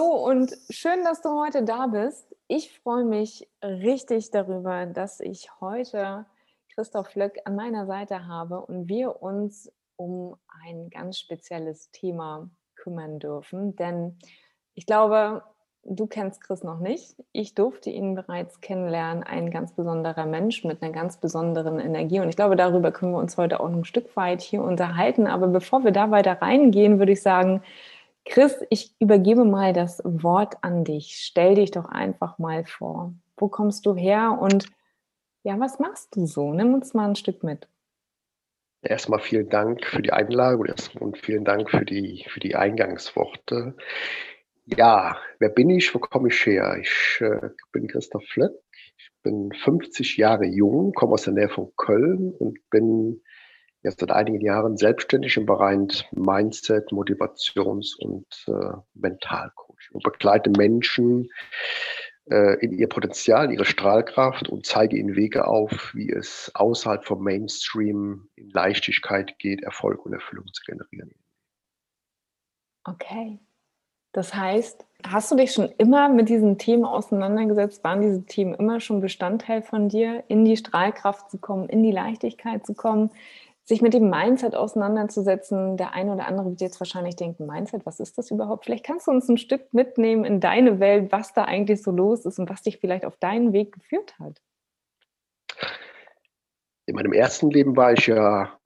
Hallo und schön, dass du heute da bist. Ich freue mich richtig darüber, dass ich heute Christoph Löck an meiner Seite habe und wir uns um ein ganz spezielles Thema kümmern dürfen. Denn ich glaube, du kennst Chris noch nicht. Ich durfte ihn bereits kennenlernen. Ein ganz besonderer Mensch mit einer ganz besonderen Energie. Und ich glaube, darüber können wir uns heute auch ein Stück weit hier unterhalten. Aber bevor wir da weiter reingehen, würde ich sagen, Chris, ich übergebe mal das Wort an dich. Stell dich doch einfach mal vor. Wo kommst du her und ja, was machst du so? Nimm uns mal ein Stück mit. Erstmal vielen Dank für die Einladung und vielen Dank für die, für die Eingangsworte. Ja, wer bin ich? Wo komme ich her? Ich äh, bin Christoph Flöck. Ich bin 50 Jahre jung, komme aus der Nähe von Köln und bin jetzt seit einigen Jahren selbstständig im Bereich Mindset, Motivations- und äh, Mentalcoaching und begleite Menschen äh, in ihr Potenzial, ihre Strahlkraft und zeige ihnen Wege auf, wie es außerhalb vom Mainstream in Leichtigkeit geht, Erfolg und Erfüllung zu generieren. Okay. Das heißt, hast du dich schon immer mit diesen Themen auseinandergesetzt? Waren diese Themen immer schon Bestandteil von dir, in die Strahlkraft zu kommen, in die Leichtigkeit zu kommen, sich mit dem Mindset auseinanderzusetzen. Der eine oder andere wird jetzt wahrscheinlich denken, Mindset, was ist das überhaupt? Vielleicht kannst du uns ein Stück mitnehmen in deine Welt, was da eigentlich so los ist und was dich vielleicht auf deinen Weg geführt hat. In meinem ersten Leben war ich ja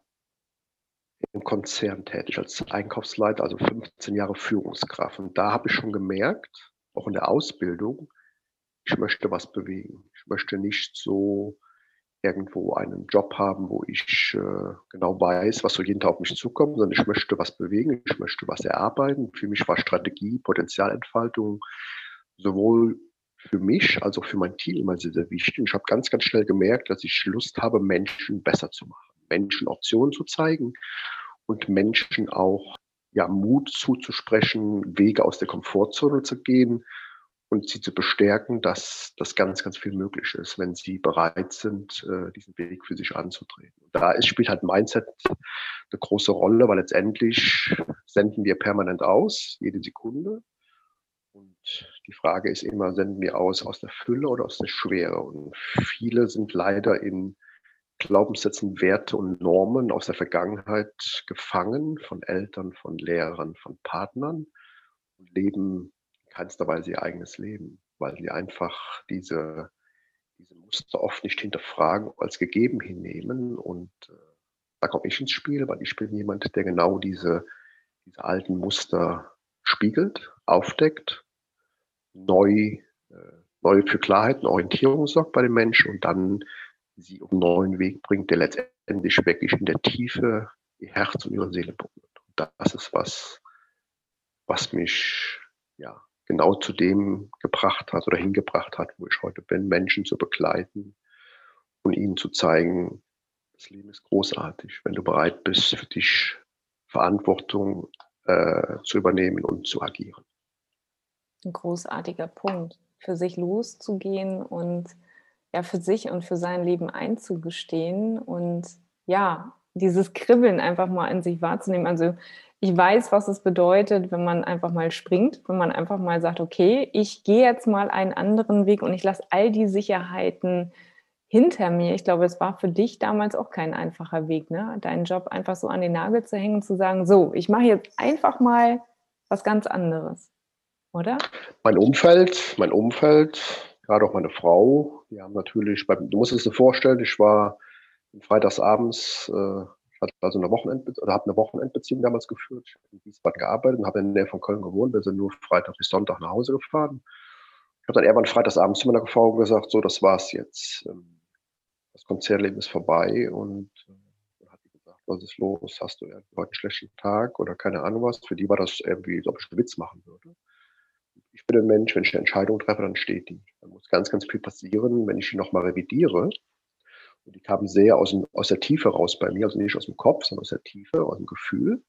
im Konzern tätig als Einkaufsleiter, also 15 Jahre Führungskraft. Und da habe ich schon gemerkt, auch in der Ausbildung, ich möchte was bewegen. Ich möchte nicht so irgendwo einen Job haben, wo ich äh, genau weiß, was so jeden Tag auf mich zukommt, sondern ich möchte was bewegen, ich möchte was erarbeiten. Für mich war Strategie, Potenzialentfaltung sowohl für mich als auch für mein Team immer sehr, sehr wichtig. Ich habe ganz, ganz schnell gemerkt, dass ich Lust habe, Menschen besser zu machen, Menschen Optionen zu zeigen und Menschen auch ja, Mut zuzusprechen, Wege aus der Komfortzone zu gehen und sie zu bestärken, dass das ganz, ganz viel möglich ist, wenn sie bereit sind, äh, diesen Weg für sich anzutreten. Und da ist, spielt halt Mindset eine große Rolle, weil letztendlich senden wir permanent aus, jede Sekunde. Und die Frage ist immer, senden wir aus aus der Fülle oder aus der Schwere? Und viele sind leider in Glaubenssätzen, Werte und Normen aus der Vergangenheit gefangen, von Eltern, von Lehrern, von Partnern und leben keinster Weise ihr eigenes Leben, weil sie einfach diese, diese Muster oft nicht hinterfragen, als gegeben hinnehmen. Und äh, da komme ich ins Spiel, weil ich bin jemand, der genau diese, diese alten Muster spiegelt, aufdeckt, neu, äh, neu für Klarheit und Orientierung sorgt bei den Menschen und dann sie auf einen neuen Weg bringt, der letztendlich wirklich in der Tiefe ihr Herz und ihre Seele berührt. Und das ist was, was mich ja genau zu dem gebracht hat oder hingebracht hat, wo ich heute bin, Menschen zu begleiten und ihnen zu zeigen, das Leben ist großartig, wenn du bereit bist, für dich Verantwortung äh, zu übernehmen und zu agieren. Ein großartiger Punkt, für sich loszugehen und ja für sich und für sein Leben einzugestehen und ja, dieses Kribbeln einfach mal in sich wahrzunehmen. Also ich weiß, was es bedeutet, wenn man einfach mal springt, wenn man einfach mal sagt, okay, ich gehe jetzt mal einen anderen Weg und ich lasse all die Sicherheiten hinter mir. Ich glaube, es war für dich damals auch kein einfacher Weg, ne? deinen Job einfach so an den Nagel zu hängen, zu sagen, so, ich mache jetzt einfach mal was ganz anderes, oder? Mein Umfeld, mein Umfeld, gerade auch meine Frau, die haben natürlich, du musst es dir vorstellen, ich war freitagsabends äh, hatte also eine Wochenend oder habe eine Wochenendbeziehung damals geführt. In Wiesbaden gearbeitet und habe in der Nähe von Köln gewohnt. Wir sind nur Freitag bis Sonntag nach Hause gefahren. Ich habe dann irgendwann freitagsabends zu meiner Frau gesagt, so, das war's jetzt. Ähm, das Konzertleben ist vorbei und äh, dann hat sie gesagt, was ist los? Hast du heute einen schlechten Tag oder keine Ahnung was? Für die war das irgendwie, als ob ich einen Witz machen würde. Ich bin ein Mensch, wenn ich eine Entscheidung treffe, dann steht die. Da muss ganz, ganz viel passieren, wenn ich die nochmal revidiere. Und die kamen sehr aus, dem, aus der Tiefe raus bei mir, also nicht aus dem Kopf, sondern aus der Tiefe, aus dem Gefühl.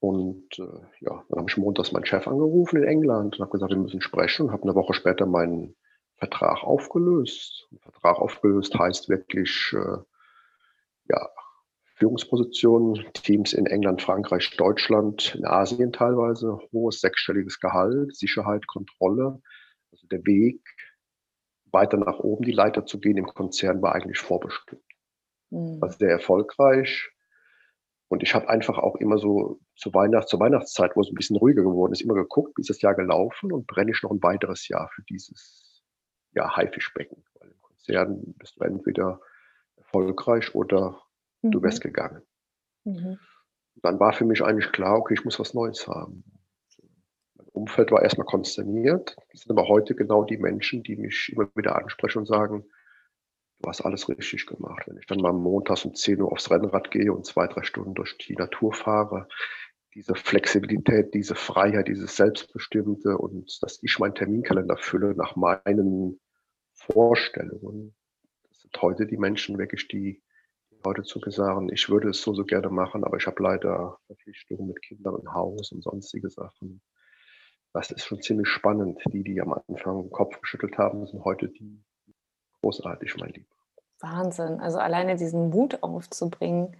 Und äh, ja, dann habe ich montags meinen Chef angerufen in England und habe gesagt, wir müssen sprechen und habe eine Woche später meinen Vertrag aufgelöst. Ein Vertrag aufgelöst heißt wirklich äh, ja, Führungspositionen, Teams in England, Frankreich, Deutschland, in Asien teilweise, hohes sechsstelliges Gehalt, Sicherheit, Kontrolle. Also der Weg, weiter nach oben die Leiter zu gehen im Konzern war eigentlich vorbestimmt. Mhm. War sehr erfolgreich. Und ich habe einfach auch immer so zur, Weihnacht, zur Weihnachtszeit, wo es ein bisschen ruhiger geworden ist, immer geguckt, wie ist das Jahr gelaufen und brenne ich noch ein weiteres Jahr für dieses ja, Haifischbecken. Weil im Konzern bist du entweder erfolgreich oder mhm. du wärst gegangen. Mhm. Dann war für mich eigentlich klar, okay, ich muss was Neues haben. Umfeld war erstmal konsterniert. Das sind aber heute genau die Menschen, die mich immer wieder ansprechen und sagen, du hast alles richtig gemacht. Wenn ich dann mal montags um 10 Uhr aufs Rennrad gehe und zwei, drei Stunden durch die Natur fahre, diese Flexibilität, diese Freiheit, dieses Selbstbestimmte und dass ich meinen Terminkalender fülle nach meinen Vorstellungen. Das sind heute die Menschen wirklich, die heute zu mir sagen, ich würde es so, so gerne machen, aber ich habe leider Verpflichtungen mit Kindern im Haus und sonstige Sachen. Das ist schon ziemlich spannend. Die, die am Anfang den Kopf geschüttelt haben, sind heute die, großartig, mein Lieber. Wahnsinn. Also alleine diesen Mut aufzubringen,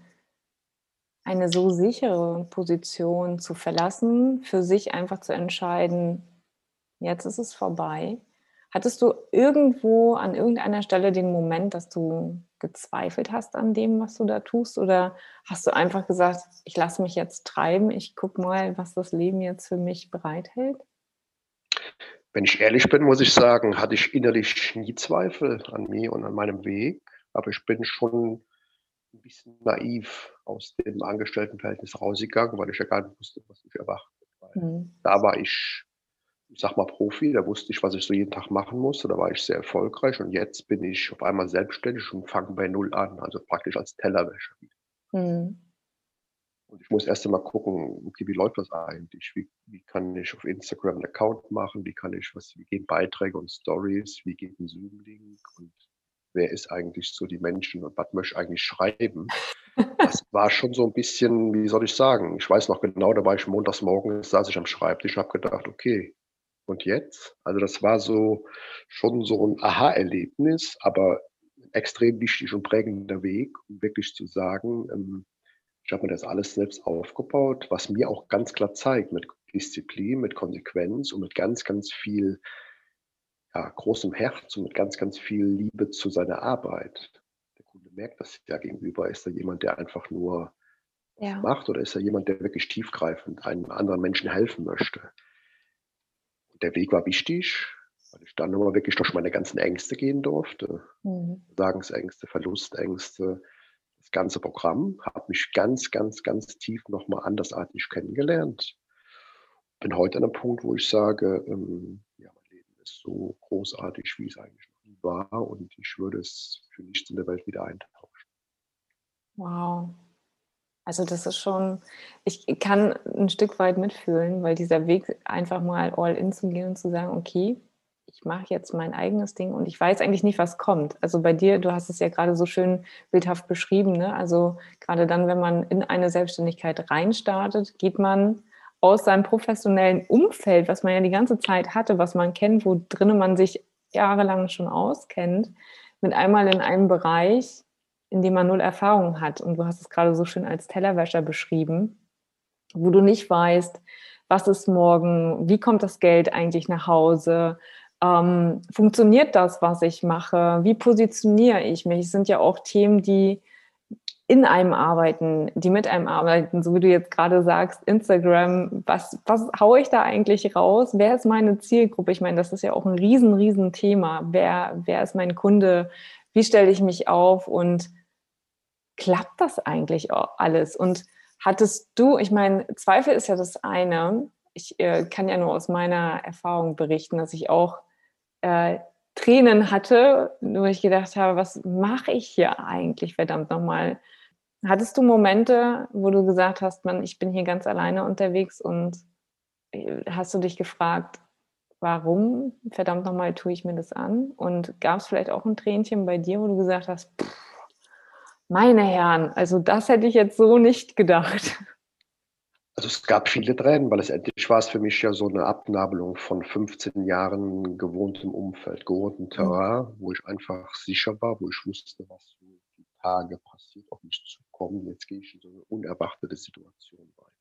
eine so sichere Position zu verlassen, für sich einfach zu entscheiden, jetzt ist es vorbei. Hattest du irgendwo an irgendeiner Stelle den Moment, dass du gezweifelt hast an dem, was du da tust? Oder hast du einfach gesagt, ich lasse mich jetzt treiben, ich gucke mal, was das Leben jetzt für mich bereithält? Wenn ich ehrlich bin, muss ich sagen, hatte ich innerlich nie Zweifel an mir und an meinem Weg. Aber ich bin schon ein bisschen naiv aus dem Angestelltenverhältnis rausgegangen, weil ich ja gar nicht wusste, was mich erwartet. Mhm. Da war ich, ich sag mal, Profi, da wusste ich, was ich so jeden Tag machen musste, da war ich sehr erfolgreich und jetzt bin ich auf einmal selbstständig und fange bei Null an, also praktisch als Tellerwäscher wieder. Mhm. Und ich muss erst einmal gucken, okay, wie läuft das eigentlich? Wie, wie kann ich auf Instagram einen Account machen? Wie kann ich, was, wie gehen Beiträge und Stories? Wie geht ein Zoom-Link? Und wer ist eigentlich so die Menschen und was möchte ich eigentlich schreiben? Das war schon so ein bisschen, wie soll ich sagen? Ich weiß noch genau, da war ich montags morgens, saß ich am Schreibtisch, habe gedacht, okay, und jetzt? Also das war so schon so ein Aha-Erlebnis, aber extrem wichtig und prägender Weg, um wirklich zu sagen, ähm, ich habe mir das alles selbst aufgebaut, was mir auch ganz klar zeigt, mit Disziplin, mit Konsequenz und mit ganz, ganz viel ja, großem Herz und mit ganz, ganz viel Liebe zu seiner Arbeit. Der Kunde merkt das ja gegenüber. Ist er jemand, der einfach nur ja. macht oder ist er jemand, der wirklich tiefgreifend einem anderen Menschen helfen möchte? Der Weg war wichtig, weil ich dann immer wirklich durch meine ganzen Ängste gehen durfte. Mhm. Sagensängste, Verlustängste, das ganze Programm, habe mich ganz, ganz, ganz tief nochmal andersartig kennengelernt. Bin heute an einem Punkt, wo ich sage, ähm, ja, mein Leben ist so großartig, wie es eigentlich noch nie war und ich würde es für nichts in der Welt wieder eintauschen. Wow. Also das ist schon, ich kann ein Stück weit mitfühlen, weil dieser Weg einfach mal all in zu gehen und zu sagen, okay, ich mache jetzt mein eigenes Ding und ich weiß eigentlich nicht, was kommt. Also bei dir, du hast es ja gerade so schön bildhaft beschrieben. Ne? Also gerade dann, wenn man in eine Selbstständigkeit reinstartet, geht man aus seinem professionellen Umfeld, was man ja die ganze Zeit hatte, was man kennt, wo drinnen man sich jahrelang schon auskennt, mit einmal in einem Bereich, in dem man null Erfahrung hat. Und du hast es gerade so schön als Tellerwäscher beschrieben, wo du nicht weißt, was ist morgen, wie kommt das Geld eigentlich nach Hause, ähm, funktioniert das, was ich mache? Wie positioniere ich mich? Es sind ja auch Themen, die in einem arbeiten, die mit einem arbeiten, so wie du jetzt gerade sagst, Instagram, was, was haue ich da eigentlich raus? Wer ist meine Zielgruppe? Ich meine, das ist ja auch ein riesen, riesen Thema. Wer, wer ist mein Kunde? Wie stelle ich mich auf? Und klappt das eigentlich alles? Und hattest du, ich meine, Zweifel ist ja das eine. Ich äh, kann ja nur aus meiner Erfahrung berichten, dass ich auch äh, Tränen hatte, wo ich gedacht habe, was mache ich hier eigentlich, verdammt nochmal? Hattest du Momente, wo du gesagt hast, man, ich bin hier ganz alleine unterwegs und äh, hast du dich gefragt, warum, verdammt nochmal, tue ich mir das an? Und gab es vielleicht auch ein Tränchen bei dir, wo du gesagt hast, pff, meine Herren, also das hätte ich jetzt so nicht gedacht. Also es gab viele Tränen, weil letztendlich war es für mich ja so eine Abnabelung von 15 Jahren gewohntem Umfeld, gewohntem mhm. Terrain, wo ich einfach sicher war, wo ich wusste, was für die Tage passiert, auf mich zukommen. Jetzt gehe ich in so eine unerwartete Situation rein.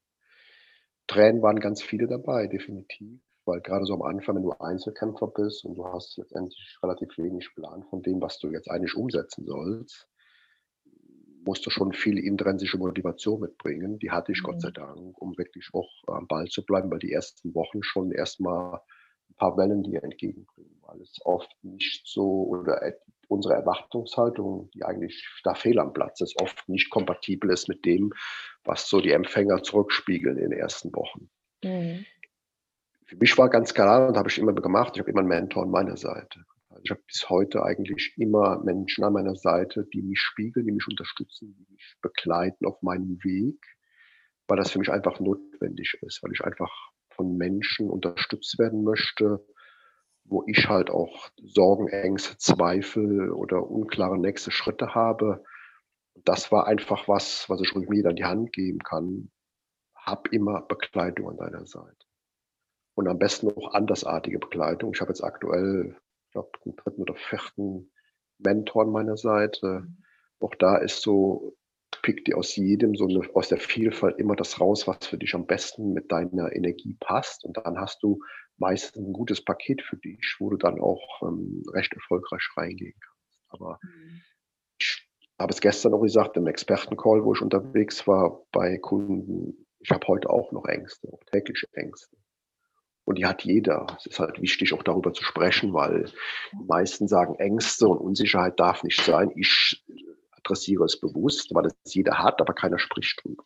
Tränen waren ganz viele dabei, definitiv, weil gerade so am Anfang, wenn du Einzelkämpfer bist und du hast letztendlich relativ wenig Plan von dem, was du jetzt eigentlich umsetzen sollst, musst du schon viel intrinsische Motivation mitbringen. Die hatte ich mhm. Gott sei Dank, um wirklich auch am Ball zu bleiben, weil die ersten Wochen schon erstmal ein paar Wellen dir entgegenbringen, weil es oft nicht so oder unsere Erwartungshaltung, die eigentlich da fehl am Platz ist, oft nicht kompatibel ist mit dem, was so die Empfänger zurückspiegeln in den ersten Wochen. Mhm. Für mich war ganz klar, und habe ich immer gemacht, ich habe immer einen Mentor an meiner Seite. Ich habe bis heute eigentlich immer Menschen an meiner Seite, die mich spiegeln, die mich unterstützen, die mich begleiten auf meinem Weg, weil das für mich einfach notwendig ist, weil ich einfach von Menschen unterstützt werden möchte, wo ich halt auch Sorgen, Ängste, Zweifel oder unklare nächste Schritte habe. Das war einfach was, was ich mir an die Hand geben kann. Hab immer Begleitung an deiner Seite. Und am besten auch andersartige Begleitung. Ich habe jetzt aktuell ich glaube, den dritten oder vierten Mentor an meiner Seite. Mhm. Auch da ist so, pickt dir aus jedem, so eine, aus der Vielfalt immer das raus, was für dich am besten mit deiner Energie passt. Und dann hast du meistens ein gutes Paket für dich, wo du dann auch ähm, recht erfolgreich reingehen kannst. Aber mhm. ich habe es gestern auch gesagt, im Expertencall, wo ich unterwegs war bei Kunden, ich habe heute auch noch Ängste, auch tägliche Ängste. Und die hat jeder. Es ist halt wichtig, auch darüber zu sprechen, weil die meisten sagen, Ängste und Unsicherheit darf nicht sein. Ich adressiere es bewusst, weil es jeder hat, aber keiner spricht drüber.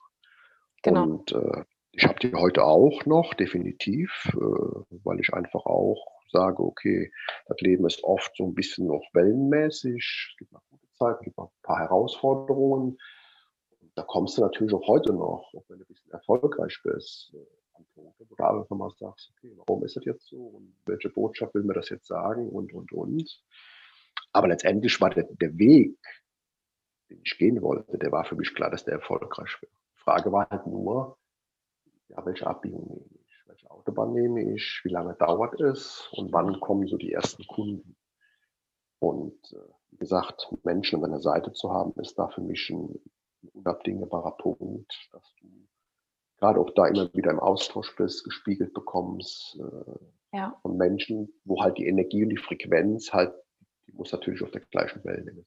Genau. Und äh, ich habe die heute auch noch, definitiv, äh, weil ich einfach auch sage, okay, das Leben ist oft so ein bisschen noch wellenmäßig. Es gibt noch gute Zeiten, es gibt noch ein paar Herausforderungen. da kommst du natürlich auch heute noch, auch wenn du ein bisschen erfolgreich bist Punkte, wo du einfach mal sagst, okay, warum ist das jetzt so und welche Botschaft will mir das jetzt sagen und, und, und. Aber letztendlich war der, der Weg, den ich gehen wollte, der war für mich klar, dass der erfolgreich wird. Die Frage war halt nur, ja, welche Abbiegung nehme ich, welche Autobahn nehme ich, wie lange dauert es und wann kommen so die ersten Kunden. Und äh, wie gesagt, Menschen an meiner Seite zu haben, ist da für mich ein unabdingbarer Punkt, dass du gerade auch da immer wieder im Austausch bist, gespiegelt bekommst äh, ja. von Menschen, wo halt die Energie und die Frequenz halt, die muss natürlich auf der gleichen Welle sein.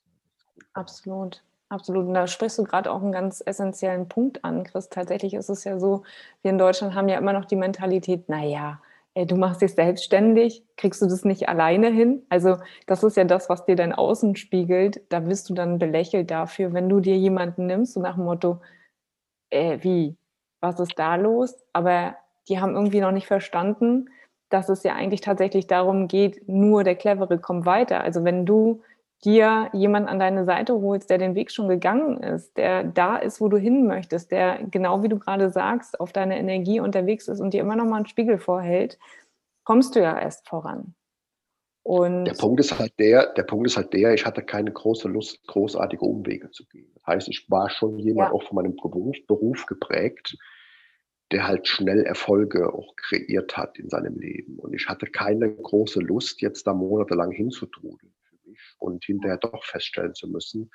Absolut. Absolut. Und da sprichst du gerade auch einen ganz essentiellen Punkt an, Chris. Tatsächlich ist es ja so, wir in Deutschland haben ja immer noch die Mentalität, naja, ey, du machst dich selbstständig, kriegst du das nicht alleine hin? Also das ist ja das, was dir dein Außen spiegelt. Da wirst du dann belächelt dafür, wenn du dir jemanden nimmst, so nach dem Motto, äh, wie, was ist da los? Aber die haben irgendwie noch nicht verstanden, dass es ja eigentlich tatsächlich darum geht, nur der Clevere kommt weiter. Also wenn du dir jemanden an deine Seite holst, der den Weg schon gegangen ist, der da ist, wo du hin möchtest, der genau wie du gerade sagst, auf deine Energie unterwegs ist und dir immer noch mal einen Spiegel vorhält, kommst du ja erst voran. Und der Punkt ist halt der, der Punkt ist halt der, ich hatte keine große Lust, großartige Umwege zu gehen. Heißt, ich war schon jemand ja. auch von meinem Beruf, Beruf geprägt, der halt schnell Erfolge auch kreiert hat in seinem Leben. Und ich hatte keine große Lust, jetzt da monatelang hinzutrudeln für mich und hinterher doch feststellen zu müssen,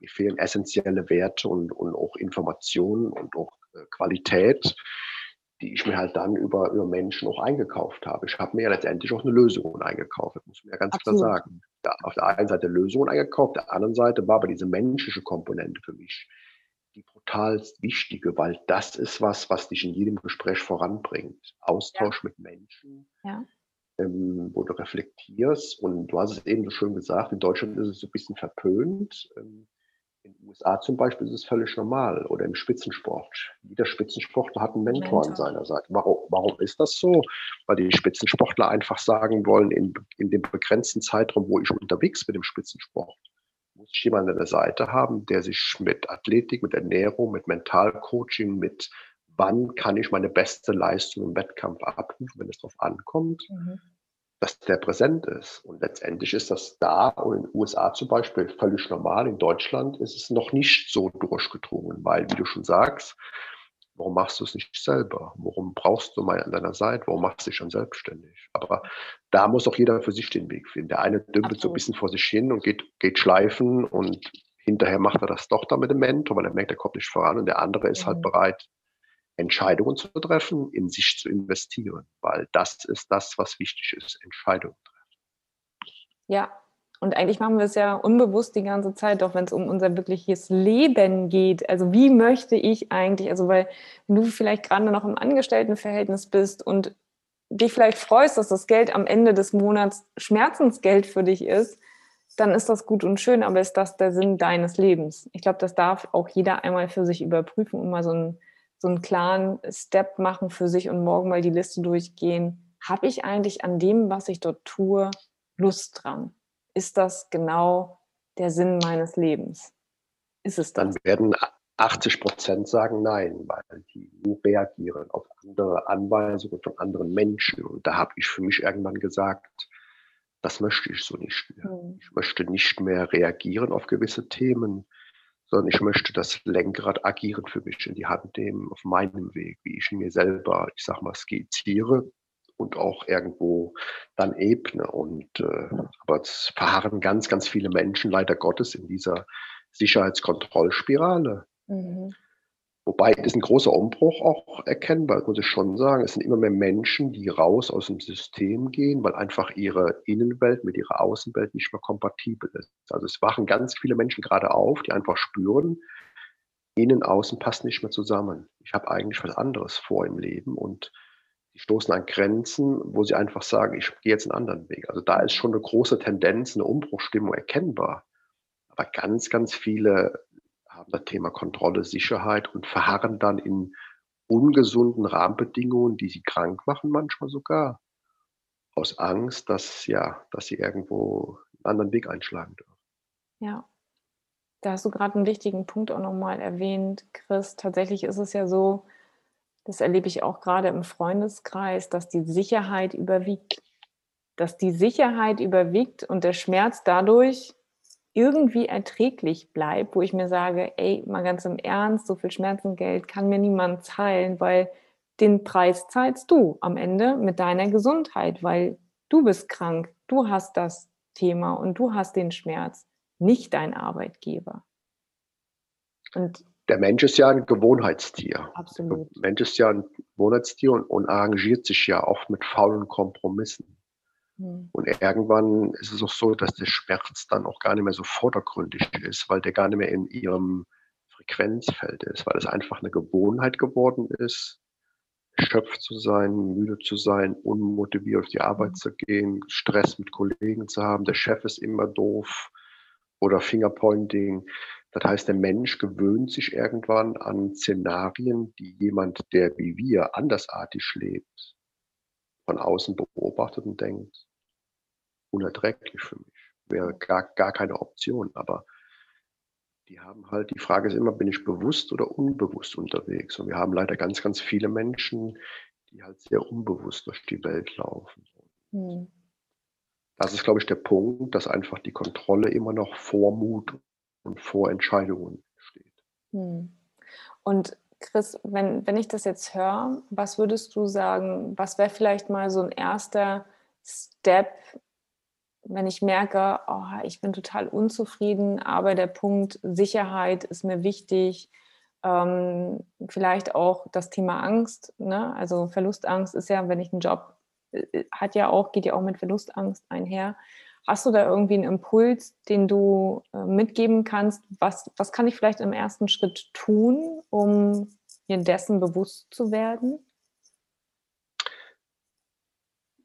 mir fehlen essentielle Werte und, und auch Informationen und auch äh, Qualität, die ich mir halt dann über, über Menschen auch eingekauft habe. Ich habe mir ja letztendlich auch eine Lösung eingekauft, das muss man ja ganz Absolut. klar sagen. Ja, auf der einen Seite Lösungen eingekauft, auf der anderen Seite war aber diese menschliche Komponente für mich die brutal wichtige, weil das ist was, was dich in jedem Gespräch voranbringt. Austausch ja. mit Menschen, ja. ähm, wo du reflektierst. Und du hast es eben so schön gesagt, in Deutschland ist es so ein bisschen verpönt. Ähm, in den USA zum Beispiel ist es völlig normal oder im Spitzensport. Jeder Spitzensportler hat einen Mentor, Mentor. an seiner Seite. Warum, warum ist das so? Weil die Spitzensportler einfach sagen wollen, in, in dem begrenzten Zeitraum, wo ich unterwegs bin im Spitzensport, muss ich jemanden an der Seite haben, der sich mit Athletik, mit Ernährung, mit Mentalcoaching, mit wann kann ich meine beste Leistung im Wettkampf abrufen, wenn es darauf ankommt, mhm. Dass der präsent ist. Und letztendlich ist das da und in den USA zum Beispiel völlig normal. In Deutschland ist es noch nicht so durchgedrungen, weil, wie du schon sagst, Warum machst du es nicht selber? Warum brauchst du mal an deiner Seite? Warum machst du dich schon selbstständig? Aber da muss auch jeder für sich den Weg finden. Der eine dümpelt so ein bisschen vor sich hin und geht, geht schleifen und hinterher macht er das doch dann mit dem Mentor, weil er merkt, er kommt nicht voran und der andere ist halt mhm. halt bereit, Entscheidungen zu treffen, in sich zu investieren, weil das ist das, was wichtig ist, Entscheidungen treffen. Ja, und eigentlich machen wir es ja unbewusst die ganze Zeit, auch wenn es um unser wirkliches Leben geht. Also wie möchte ich eigentlich, also weil du vielleicht gerade noch im Angestelltenverhältnis bist und dich vielleicht freust, dass das Geld am Ende des Monats Schmerzensgeld für dich ist, dann ist das gut und schön, aber ist das der Sinn deines Lebens? Ich glaube, das darf auch jeder einmal für sich überprüfen und mal so einen, so einen klaren Step machen für sich und morgen mal die Liste durchgehen. Habe ich eigentlich an dem, was ich dort tue, Lust dran? ist das genau der Sinn meines Lebens? Ist es das? Dann werden 80 Prozent sagen nein, weil die nur reagieren auf andere Anweisungen von anderen Menschen. Und da habe ich für mich irgendwann gesagt, das möchte ich so nicht mehr. Mhm. Ich möchte nicht mehr reagieren auf gewisse Themen, sondern ich möchte das Lenkrad agieren für mich in die Hand nehmen auf meinem Weg, wie ich mir selber, ich sag mal, skizziere und auch irgendwo dann ebne. Und äh, aber es verharren ganz, ganz viele Menschen leider Gottes in dieser Sicherheitskontrollspirale. Mhm. Wobei ist ein großer Umbruch auch erkennbar, muss ich schon sagen. Es sind immer mehr Menschen, die raus aus dem System gehen, weil einfach ihre Innenwelt mit ihrer Außenwelt nicht mehr kompatibel ist. Also es wachen ganz viele Menschen gerade auf, die einfach spüren, innen, außen passt nicht mehr zusammen. Ich habe eigentlich was anderes vor im Leben und die stoßen an Grenzen, wo sie einfach sagen, ich gehe jetzt einen anderen Weg. Also da ist schon eine große Tendenz, eine Umbruchstimmung erkennbar. Aber ganz, ganz viele haben das Thema Kontrolle, Sicherheit und verharren dann in ungesunden Rahmenbedingungen, die sie krank machen, manchmal sogar. Aus Angst, dass, ja, dass sie irgendwo einen anderen Weg einschlagen dürfen. Ja. Da hast du gerade einen wichtigen Punkt auch nochmal erwähnt, Chris. Tatsächlich ist es ja so, das erlebe ich auch gerade im Freundeskreis, dass die Sicherheit überwiegt. Dass die Sicherheit überwiegt und der Schmerz dadurch irgendwie erträglich bleibt, wo ich mir sage, ey, mal ganz im Ernst, so viel Schmerzengeld kann mir niemand zahlen, weil den Preis zahlst du am Ende mit deiner Gesundheit, weil du bist krank, du hast das Thema und du hast den Schmerz, nicht dein Arbeitgeber. Und der Mensch ist ja ein Gewohnheitstier. Absolut. Der Mensch ist ja ein Gewohnheitstier und, und arrangiert sich ja oft mit faulen Kompromissen. Hm. Und irgendwann ist es auch so, dass der Schmerz dann auch gar nicht mehr so vordergründig ist, weil der gar nicht mehr in ihrem Frequenzfeld ist, weil es einfach eine Gewohnheit geworden ist, erschöpft zu sein, müde zu sein, unmotiviert auf die Arbeit hm. zu gehen, Stress mit Kollegen zu haben, der Chef ist immer doof oder Fingerpointing. Das heißt, der Mensch gewöhnt sich irgendwann an Szenarien, die jemand, der wie wir andersartig lebt, von außen beobachtet und denkt, unerträglich für mich, wäre gar, gar keine Option. Aber die haben halt, die Frage ist immer, bin ich bewusst oder unbewusst unterwegs? Und wir haben leider ganz, ganz viele Menschen, die halt sehr unbewusst durch die Welt laufen. Hm. Das ist, glaube ich, der Punkt, dass einfach die Kontrolle immer noch vor Mut und vor Entscheidungen steht. Hm. Und Chris, wenn, wenn ich das jetzt höre, was würdest du sagen, was wäre vielleicht mal so ein erster Step, wenn ich merke, oh, ich bin total unzufrieden, aber der Punkt Sicherheit ist mir wichtig, ähm, vielleicht auch das Thema Angst, ne? also Verlustangst ist ja, wenn ich einen Job, äh, hat ja auch, geht ja auch mit Verlustangst einher. Hast du da irgendwie einen Impuls, den du äh, mitgeben kannst? Was, was kann ich vielleicht im ersten Schritt tun, um mir dessen bewusst zu werden?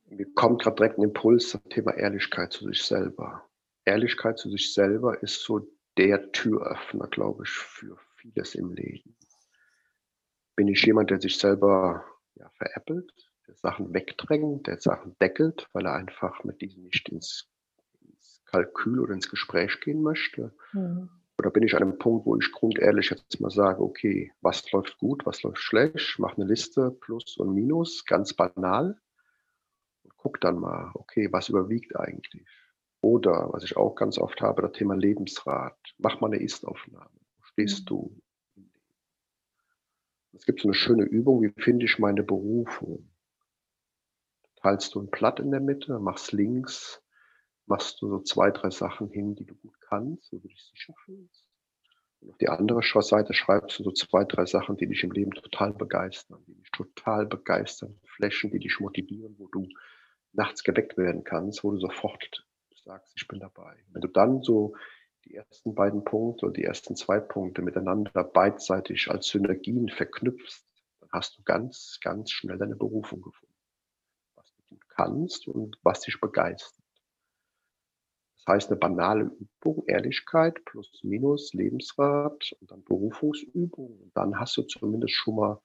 Mir kommt gerade direkt ein Impuls zum Thema Ehrlichkeit zu sich selber. Ehrlichkeit zu sich selber ist so der Türöffner, glaube ich, für vieles im Leben. Bin ich jemand, der sich selber ja, veräppelt, der Sachen wegdrängt, der Sachen deckelt, weil er einfach mit diesen nicht ins Kalkül oder ins Gespräch gehen möchte? Mhm. Oder bin ich an einem Punkt, wo ich grundehrlich jetzt mal sage, okay, was läuft gut, was läuft schlecht, mache eine Liste, Plus und Minus, ganz banal. Und guck dann mal, okay, was überwiegt eigentlich? Oder, was ich auch ganz oft habe, das Thema Lebensrat. Mach mal eine Ist-Aufnahme. Wo stehst mhm. du? Es gibt so eine schöne Übung, wie finde ich meine Berufung? Teilst du ein Blatt in der Mitte, machst links, machst du so zwei, drei Sachen hin, die du gut kannst, wo du dich sicher fühlst. Und auf die andere Seite schreibst du so zwei, drei Sachen, die dich im Leben total begeistern, die dich total begeistern, Flächen, die dich motivieren, wo du nachts geweckt werden kannst, wo du sofort sagst, ich bin dabei. Wenn du dann so die ersten beiden Punkte oder die ersten zwei Punkte miteinander beidseitig als Synergien verknüpfst, dann hast du ganz, ganz schnell deine Berufung gefunden. Was du gut kannst und was dich begeistert. Das heißt, eine banale Übung, Ehrlichkeit plus minus Lebensrat und dann Berufungsübung. Und dann hast du zumindest schon mal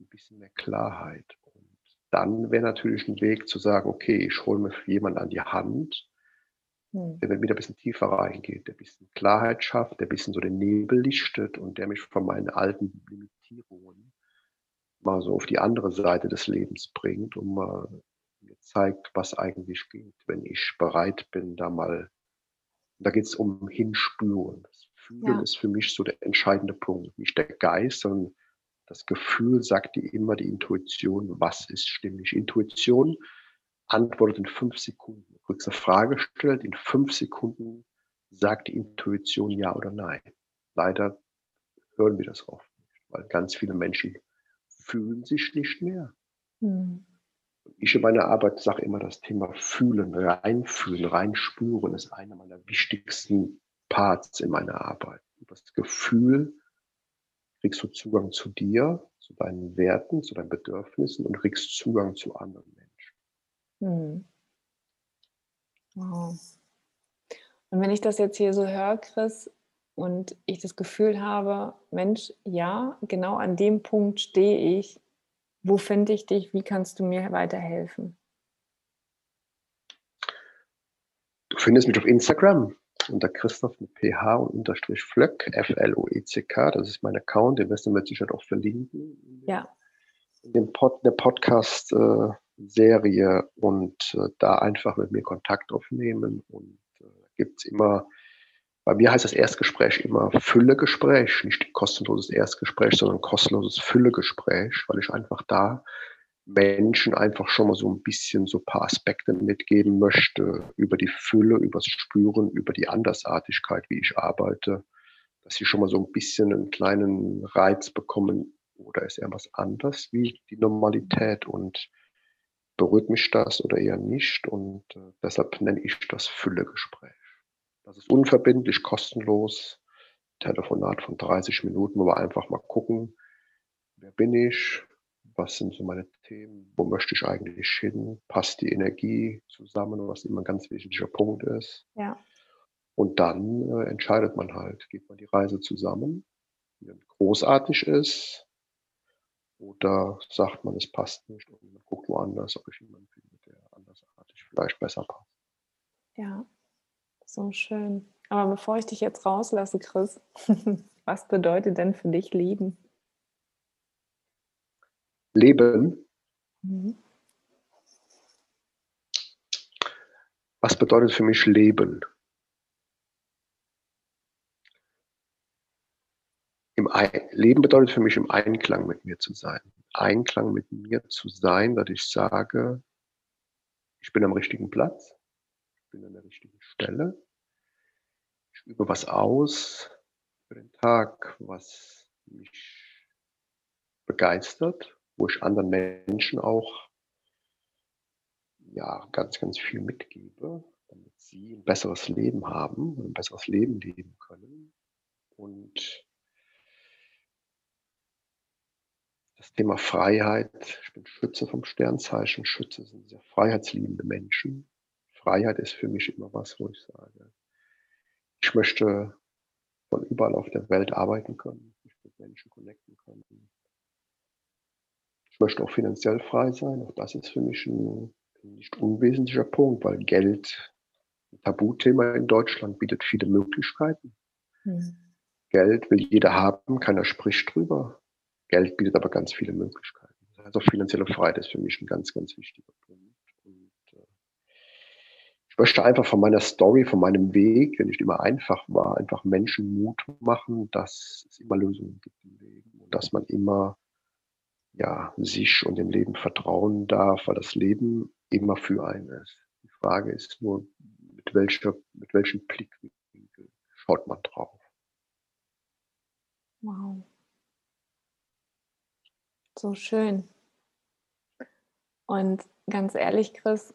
ein bisschen mehr Klarheit. Und dann wäre natürlich ein Weg zu sagen, okay, ich hole mir jemanden an die Hand, hm. der wieder ein bisschen tiefer reingeht, der ein bisschen Klarheit schafft, der ein bisschen so den Nebel lichtet und der mich von meinen alten Limitierungen mal so auf die andere Seite des Lebens bringt, um mal zeigt, was eigentlich geht, wenn ich bereit bin, da mal, da geht es um Hinspüren. Das Fühlen ja. ist für mich so der entscheidende Punkt. Nicht der Geist, sondern das Gefühl sagt dir immer die Intuition, was ist stimmig. Intuition antwortet in fünf Sekunden. Du kriegst eine Frage gestellt, in fünf Sekunden sagt die Intuition ja oder nein. Leider hören wir das oft nicht, weil ganz viele Menschen fühlen sich nicht mehr. Hm. Ich in meiner Arbeit sage immer, das Thema Fühlen, reinfühlen, reinspüren ist einer meiner wichtigsten Parts in meiner Arbeit. Das Gefühl kriegst du Zugang zu dir, zu deinen Werten, zu deinen Bedürfnissen und kriegst Zugang zu anderen Menschen. Hm. Wow. Und wenn ich das jetzt hier so höre, Chris, und ich das Gefühl habe, Mensch, ja, genau an dem Punkt stehe ich, wo finde ich dich? Wie kannst du mir weiterhelfen? Du findest mich auf Instagram unter Christoph mit PH und unterstrich Flöck, F-L-O-E-C-K. Das ist mein Account, den wirst du mit Sicherheit auch verlinken. Ja. In dem Pod, der Podcast-Serie und äh, da einfach mit mir Kontakt aufnehmen. Und äh, gibt es immer bei mir heißt das Erstgespräch immer Füllegespräch, nicht kostenloses Erstgespräch, sondern kostenloses Füllegespräch, weil ich einfach da Menschen einfach schon mal so ein bisschen so ein paar Aspekte mitgeben möchte über die Fülle, über das Spüren, über die Andersartigkeit, wie ich arbeite, dass sie schon mal so ein bisschen einen kleinen Reiz bekommen, oder ist eher was anders wie die Normalität und berührt mich das oder eher nicht und äh, deshalb nenne ich das Füllegespräch. Das ist unverbindlich, kostenlos. Telefonat von 30 Minuten, wo wir einfach mal gucken, wer bin ich, was sind so meine Themen, wo möchte ich eigentlich hin, passt die Energie zusammen, was immer ein ganz wichtiger Punkt ist. Ja. Und dann äh, entscheidet man halt, geht man die Reise zusammen, die großartig ist, oder sagt man, es passt nicht und man guckt woanders, ob ich jemanden finde, der andersartig vielleicht besser passt. Ja. So schön. Aber bevor ich dich jetzt rauslasse, Chris, was bedeutet denn für dich Leben? Leben? Mhm. Was bedeutet für mich Leben? Im Leben bedeutet für mich im Einklang mit mir zu sein. Einklang mit mir zu sein, dass ich sage, ich bin am richtigen Platz, ich bin an der richtigen Stelle. Ich übe was aus für den Tag, was mich begeistert, wo ich anderen Menschen auch ja, ganz, ganz viel mitgebe, damit sie ein besseres Leben haben, ein besseres Leben leben können. Und das Thema Freiheit, ich bin Schütze vom Sternzeichen, Schütze sind sehr freiheitsliebende Menschen. Freiheit ist für mich immer was, wo ich sage, ich möchte von überall auf der Welt arbeiten können. Ich möchte mit Menschen connecten können. Ich möchte auch finanziell frei sein. Auch das ist für mich ein nicht unwesentlicher Punkt, weil Geld ein Tabuthema in Deutschland, bietet viele Möglichkeiten. Mhm. Geld will jeder haben, keiner spricht drüber. Geld bietet aber ganz viele Möglichkeiten. Also finanzielle Freiheit ist für mich ein ganz, ganz wichtiger Punkt. Ich möchte einfach von meiner Story, von meinem Weg, der nicht immer einfach war, einfach Menschen Mut machen, dass es immer Lösungen gibt im Leben und dass man immer ja, sich und dem Leben vertrauen darf, weil das Leben immer für einen ist. Die Frage ist nur, mit, welcher, mit welchem Blickwinkel schaut man drauf. Wow. So schön. Und ganz ehrlich, Chris,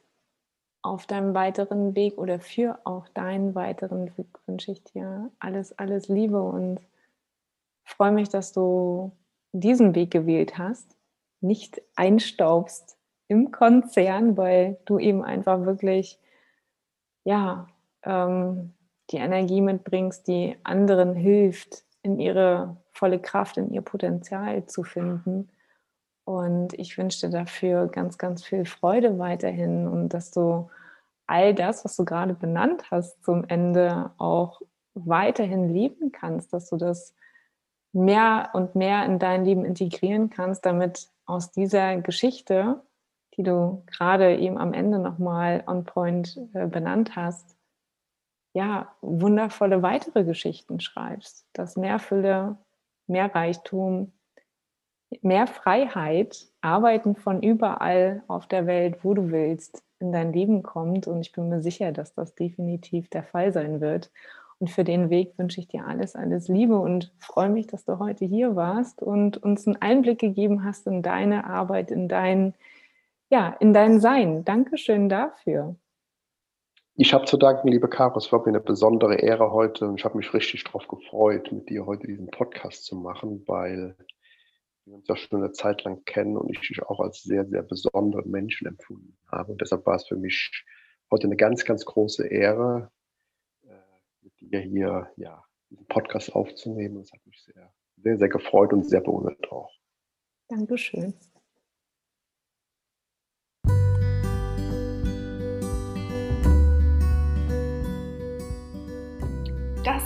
auf deinem weiteren Weg oder für auch deinen weiteren Weg wünsche ich dir alles, alles Liebe und freue mich, dass du diesen Weg gewählt hast, nicht einstaubst im Konzern, weil du eben einfach wirklich, ja, ähm, die Energie mitbringst, die anderen hilft, in ihre volle Kraft, in ihr Potenzial zu finden. Und ich wünsche dir dafür ganz, ganz viel Freude weiterhin und dass du all das, was du gerade benannt hast, zum Ende auch weiterhin leben kannst, dass du das mehr und mehr in dein Leben integrieren kannst, damit aus dieser Geschichte, die du gerade eben am Ende nochmal on point äh, benannt hast, ja, wundervolle weitere Geschichten schreibst, dass mehr Fülle, mehr Reichtum, mehr Freiheit, Arbeiten von überall auf der Welt, wo du willst, in dein Leben kommt. Und ich bin mir sicher, dass das definitiv der Fall sein wird. Und für den Weg wünsche ich dir alles, alles Liebe und freue mich, dass du heute hier warst und uns einen Einblick gegeben hast in deine Arbeit, in dein, ja, in dein Sein. Dankeschön dafür. Ich habe zu danken, liebe Caro. Es war mir eine besondere Ehre heute und ich habe mich richtig darauf gefreut, mit dir heute diesen Podcast zu machen, weil wir uns ja schon eine Zeit lang kennen und ich dich auch als sehr, sehr besonderen Menschen empfunden habe. Und deshalb war es für mich heute eine ganz, ganz große Ehre, dir hier ja, diesen Podcast aufzunehmen. Das hat mich sehr, sehr, sehr gefreut und sehr berührt auch. Dankeschön.